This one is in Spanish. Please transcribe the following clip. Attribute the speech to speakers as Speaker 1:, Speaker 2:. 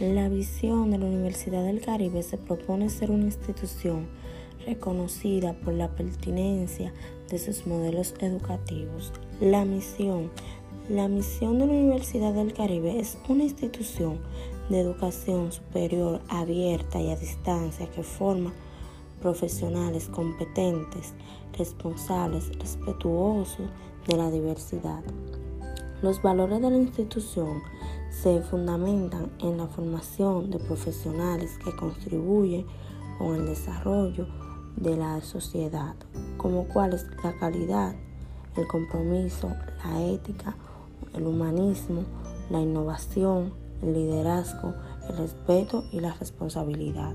Speaker 1: La visión de la Universidad del Caribe se propone ser una institución reconocida por la pertinencia de sus modelos educativos. La misión. La misión de la Universidad del Caribe es una institución de educación superior abierta y a distancia que forma profesionales competentes, responsables, respetuosos de la diversidad. Los valores de la institución se fundamentan en la formación de profesionales que contribuyen con el desarrollo de la sociedad, como cuáles la calidad, el compromiso, la ética, el humanismo, la innovación, el liderazgo, el respeto y la responsabilidad.